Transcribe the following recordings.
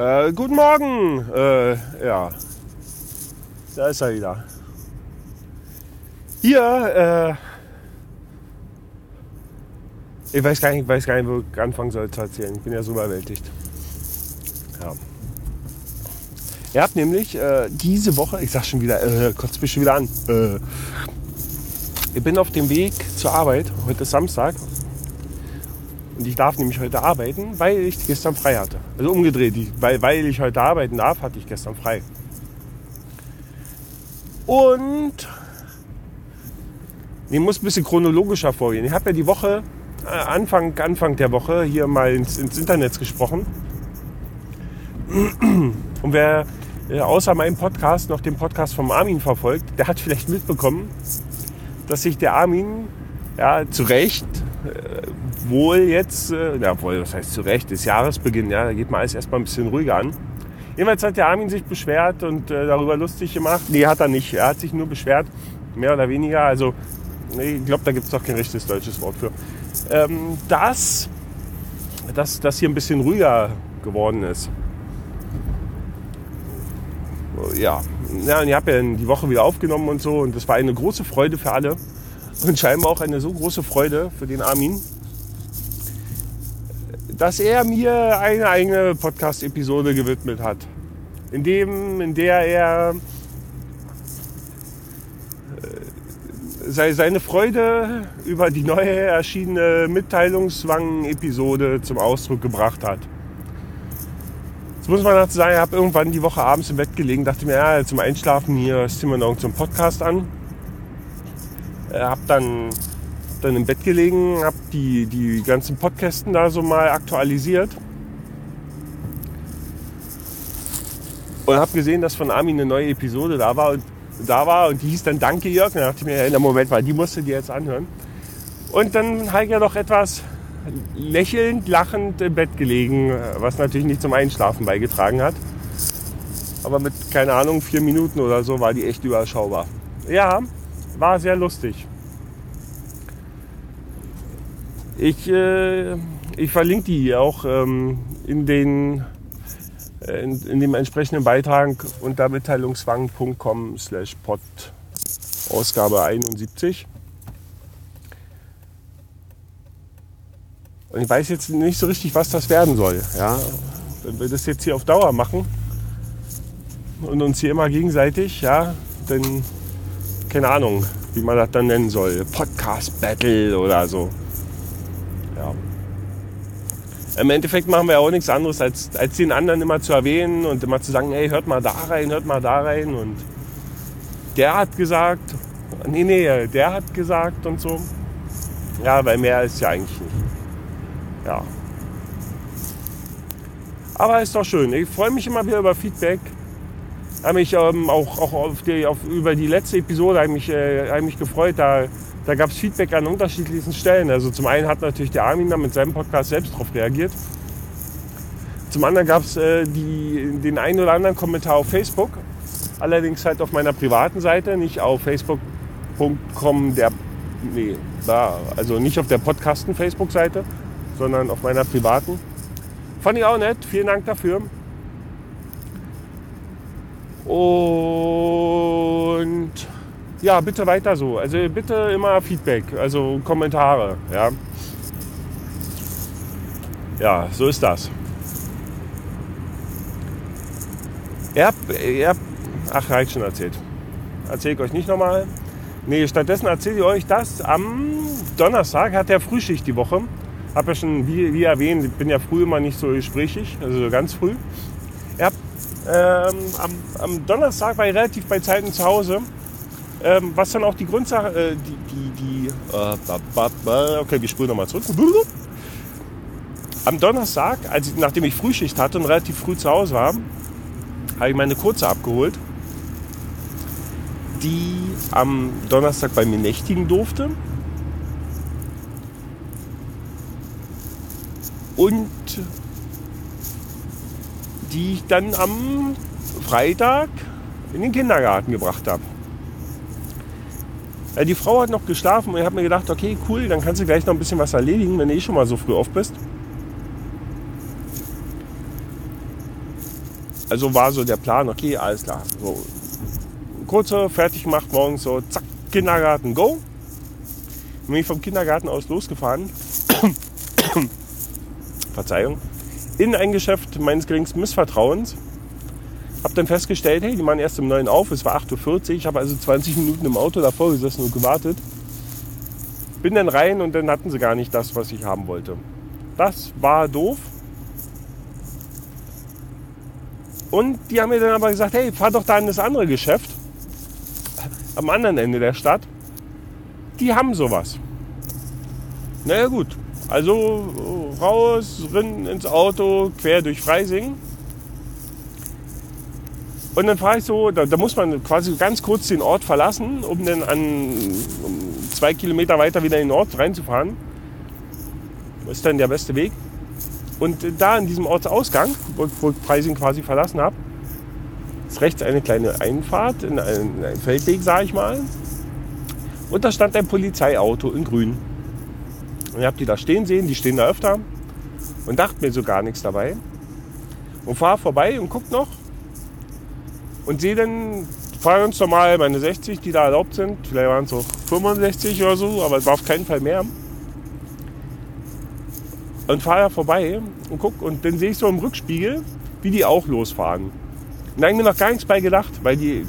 Äh, guten Morgen. Äh, ja. Da ist er wieder. Hier, äh, ich weiß gar nicht, ich weiß gar nicht, wo ich anfangen soll zu erzählen. Ich bin ja so überwältigt. Ja. Ihr habt nämlich äh, diese Woche, ich sag schon wieder, äh, kotzt mich schon wieder an. Äh, ich bin auf dem Weg zur Arbeit. Heute ist Samstag. Und ich darf nämlich heute arbeiten, weil ich gestern frei hatte. Also umgedreht, ich, weil, weil ich heute arbeiten darf, hatte ich gestern frei. Und ich muss ein bisschen chronologischer vorgehen. Ich habe ja die Woche, äh, Anfang, Anfang der Woche, hier mal ins, ins Internet gesprochen. Und wer äh, außer meinem Podcast noch den Podcast vom Armin verfolgt, der hat vielleicht mitbekommen, dass sich der Armin ja, zu Recht äh, wohl jetzt, äh, ja, wohl, das heißt zu Recht, ist Jahresbeginn, ja, da geht man alles erstmal ein bisschen ruhiger an. Jedenfalls hat der Armin sich beschwert und äh, darüber lustig gemacht. Nee, hat er nicht. Er hat sich nur beschwert, mehr oder weniger. Also, ich glaube, da gibt es doch kein richtiges deutsches Wort für. Ähm, dass, dass das hier ein bisschen ruhiger geworden ist. Ja, ja und ich habe ja die Woche wieder aufgenommen und so. Und das war eine große Freude für alle. Und scheinbar auch eine so große Freude für den Armin, dass er mir eine eigene Podcast-Episode gewidmet hat. In, dem, in der er äh, seine Freude über die neue erschienene Mitteilungswang-Episode zum Ausdruck gebracht hat. Jetzt muss man dazu sagen, ich habe irgendwann die Woche abends im Bett gelegen, dachte mir, ja, zum Einschlafen hier ziehen wir noch zum Podcast an. Äh, hab dann dann im Bett gelegen, habe die, die ganzen Podcasten da so mal aktualisiert. Und habe gesehen, dass von Armin eine neue Episode da war und da war und die hieß dann Danke Jörg. Da dachte ich mir, in der Moment, weil die musste die jetzt anhören. Und dann habe ich ja noch etwas lächelnd, lachend im Bett gelegen, was natürlich nicht zum Einschlafen beigetragen hat. Aber mit, keine Ahnung, vier Minuten oder so war die echt überschaubar. Ja, war sehr lustig. Ich, äh, ich verlinke die auch ähm, in, den, äh, in, in, dem entsprechenden Beitrag unter mitteilungswang.com slash pod Ausgabe 71. Und ich weiß jetzt nicht so richtig, was das werden soll. Ja? Wenn wir das jetzt hier auf Dauer machen und uns hier immer gegenseitig, ja, dann keine Ahnung, wie man das dann nennen soll. Podcast Battle oder so. Im Endeffekt machen wir auch nichts anderes, als, als den anderen immer zu erwähnen und immer zu sagen, hey, hört mal da rein, hört mal da rein. Und der hat gesagt, nee, nee, der hat gesagt und so. Ja, weil mehr ist ja eigentlich nicht. Ja. Aber ist doch schön. Ich freue mich immer wieder über Feedback. Habe mich ähm, auch, auch auf die, auf, über die letzte Episode habe mich, äh, hab mich gefreut. Da da gab es Feedback an unterschiedlichsten Stellen. Also zum einen hat natürlich der Armin da mit seinem Podcast selbst darauf reagiert. Zum anderen gab es äh, den einen oder anderen Kommentar auf Facebook. Allerdings halt auf meiner privaten Seite, nicht auf facebook.com der, nee, da, also nicht auf der Podcasten Facebook-Seite, sondern auf meiner privaten. Fand ich auch nett, vielen Dank dafür. Und ja, bitte weiter so. Also bitte immer Feedback, also Kommentare. Ja, ja so ist das. Ihr habt, ach, reicht schon erzählt. Erzähle ich euch nicht nochmal. Nee, stattdessen erzähle ich euch das. Am Donnerstag hat der Frühschicht die Woche. Hab ja schon, wie, wie erwähnt, ich bin ja früh immer nicht so gesprächig, also ganz früh. Habt, ähm, am, am Donnerstag war ich relativ bei Zeiten zu Hause ähm, was dann auch die Grundsache, äh, die, die, die äh, okay, wir spulen nochmal zurück. Am Donnerstag, als nachdem ich Frühschicht hatte und relativ früh zu Hause war, habe ich meine Kurze abgeholt, die am Donnerstag bei mir nächtigen durfte. Und die ich dann am Freitag in den Kindergarten gebracht habe. Äh, die Frau hat noch geschlafen und ich habe mir gedacht, okay, cool, dann kannst du gleich noch ein bisschen was erledigen, wenn du eh schon mal so früh auf bist. Also war so der Plan, okay, alles klar. So, kurze, fertig gemacht, morgens so, zack, Kindergarten, go. Bin ich vom Kindergarten aus losgefahren. Verzeihung. In ein Geschäft meines geringsten Missvertrauens. Hab dann festgestellt, hey, die machen erst um 9 auf, es war 8.40 Uhr. Ich habe also 20 Minuten im Auto davor gesessen und gewartet. Bin dann rein und dann hatten sie gar nicht das, was ich haben wollte. Das war doof. Und die haben mir dann aber gesagt, hey, fahr doch da in das andere Geschäft am anderen Ende der Stadt. Die haben sowas. Naja gut, also raus, rein ins Auto, quer durch Freising. Und dann fahre ich so, da, da, muss man quasi ganz kurz den Ort verlassen, um dann an um zwei Kilometer weiter wieder in den Ort reinzufahren. Das ist dann der beste Weg. Und da in diesem Ortsausgang, wo, wo ich Freising quasi verlassen habe, ist rechts eine kleine Einfahrt in einen, einen Feldweg, sage ich mal. Und da stand ein Polizeiauto in grün. Und ich habe die da stehen sehen, die stehen da öfter. Und dachte mir so gar nichts dabei. Und fahre vorbei und guck noch. Und sehe dann, fahre ganz normal meine 60, die da erlaubt sind. Vielleicht waren es auch 65 oder so, aber es war auf keinen Fall mehr. Und fahre da vorbei und guck und dann sehe ich so im Rückspiegel, wie die auch losfahren. Und da habe mir noch gar nichts bei gedacht, weil die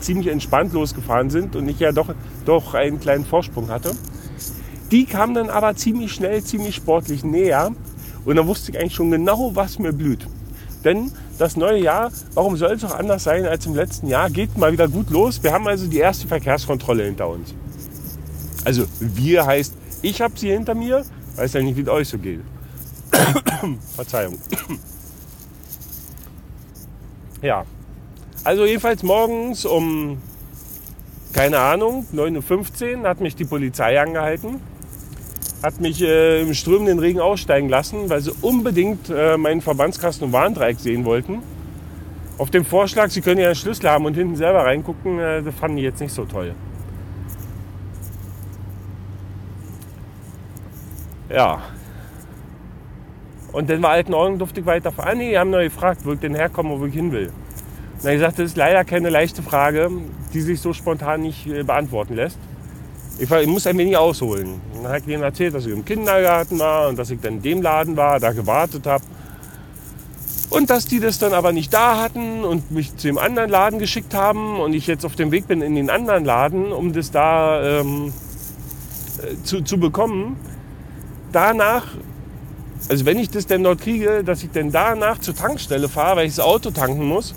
ziemlich entspannt losgefahren sind und ich ja doch, doch einen kleinen Vorsprung hatte. Die kamen dann aber ziemlich schnell, ziemlich sportlich näher und dann wusste ich eigentlich schon genau, was mir blüht. Denn das neue Jahr, warum soll es auch anders sein als im letzten Jahr, geht mal wieder gut los. Wir haben also die erste Verkehrskontrolle hinter uns. Also wir heißt, ich habe sie hinter mir, weiß ja nicht, wie es euch so geht. Verzeihung. Ja. Also jedenfalls morgens um, keine Ahnung, 9.15 Uhr hat mich die Polizei angehalten. Hat mich äh, im strömenden Regen aussteigen lassen, weil sie unbedingt äh, meinen Verbandskasten und Warndreieck sehen wollten. Auf dem Vorschlag, sie können ja einen Schlüssel haben und hinten selber reingucken, äh, das fanden die jetzt nicht so toll. Ja, und dann war alten Augen durfte ich weiter fahren. Ah, nee, die haben noch gefragt, wo ich denn herkomme, wo ich hin will. Und dann gesagt, das ist leider keine leichte Frage, die sich so spontan nicht äh, beantworten lässt. Ich, ich muss ein wenig ausholen. Dann habe ich erzählt, dass ich im Kindergarten war und dass ich dann in dem Laden war, da gewartet habe. Und dass die das dann aber nicht da hatten und mich zu dem anderen Laden geschickt haben und ich jetzt auf dem Weg bin in den anderen Laden, um das da ähm, äh, zu, zu bekommen. Danach also wenn ich das denn dort kriege, dass ich denn danach zur Tankstelle fahre, weil ich das Auto tanken muss,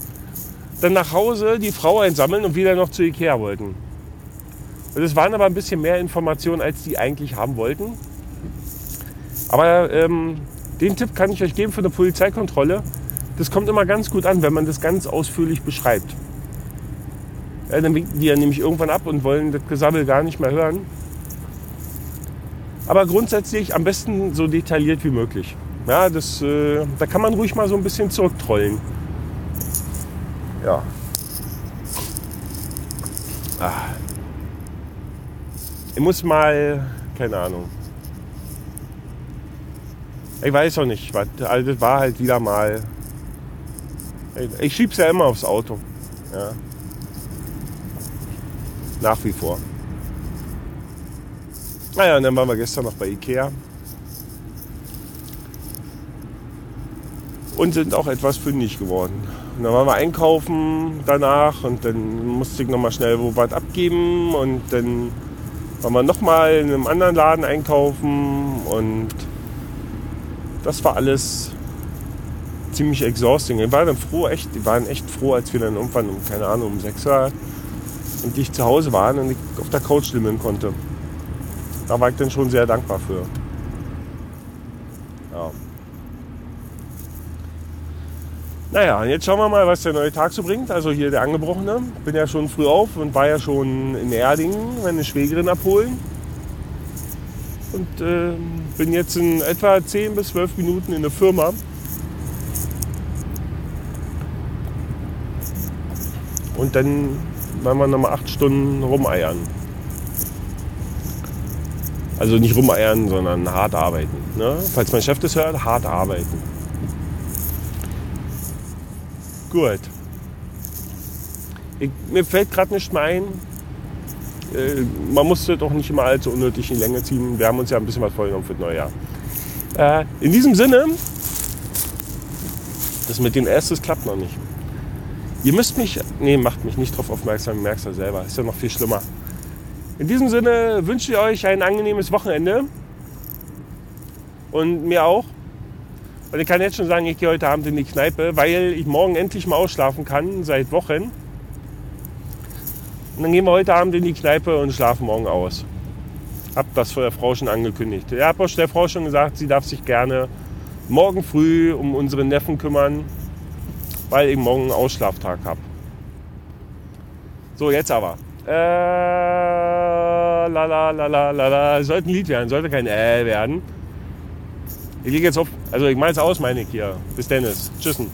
dann nach Hause die Frau einsammeln und wieder noch zu Ikea wollten. Und das waren aber ein bisschen mehr Informationen, als die eigentlich haben wollten. Aber ähm, den Tipp kann ich euch geben für eine Polizeikontrolle. Das kommt immer ganz gut an, wenn man das ganz ausführlich beschreibt. Ja, dann winken die ja nämlich irgendwann ab und wollen das Gesabbel gar nicht mehr hören. Aber grundsätzlich am besten so detailliert wie möglich. Ja, das, äh, da kann man ruhig mal so ein bisschen zurücktrollen. Ja. Ich muss mal, keine Ahnung. Ich weiß auch nicht, was, also das war halt wieder mal. Ich schieb's ja immer aufs Auto. Ja. Nach wie vor. Naja, und dann waren wir gestern noch bei Ikea. Und sind auch etwas fündig geworden. Und dann waren wir einkaufen danach und dann musste ich nochmal schnell wo was abgeben und dann waren wir nochmal in einem anderen Laden einkaufen und das war alles ziemlich exhausting. Wir waren dann froh, echt, wir waren echt froh, als wir dann irgendwann, um, keine Ahnung, um sechs Uhr und ich zu Hause waren und ich auf der Couch schlimmen konnte da war ich dann schon sehr dankbar für. Ja. Naja, jetzt schauen wir mal, was der neue Tag so bringt. Also hier der Angebrochene. Bin ja schon früh auf und war ja schon in Erdingen, meine Schwägerin abholen. Und äh, bin jetzt in etwa 10 bis 12 Minuten in der Firma. Und dann werden wir nochmal 8 Stunden rumeiern. Also nicht rumeiern, sondern hart arbeiten. Ne? Falls mein Chef das hört, hart arbeiten. Gut. Ich, mir fällt gerade nicht mehr ein. Äh, man musste doch nicht immer allzu unnötig in Länge ziehen. Wir haben uns ja ein bisschen was vorgenommen für das neue Jahr. Äh, in diesem Sinne, das mit dem erstes klappt noch nicht. Ihr müsst mich, nee, macht mich nicht drauf aufmerksam, merkt ja selber. Ist ja noch viel schlimmer. In diesem Sinne wünsche ich euch ein angenehmes Wochenende. Und mir auch. Und ich kann jetzt schon sagen, ich gehe heute Abend in die Kneipe, weil ich morgen endlich mal ausschlafen kann, seit Wochen. Und dann gehen wir heute Abend in die Kneipe und schlafen morgen aus. Hab das vor der Frau schon angekündigt. Ich habe der Frau schon gesagt, sie darf sich gerne morgen früh um unseren Neffen kümmern, weil ich morgen einen Ausschlaftag habe. So, jetzt aber. Äh, la la la la la. Sollte ein Lied werden, sollte kein Äh werden. Ich lege jetzt auf. Also ich jetzt aus, meine ich hier. Bis Dennis. Tschüssen.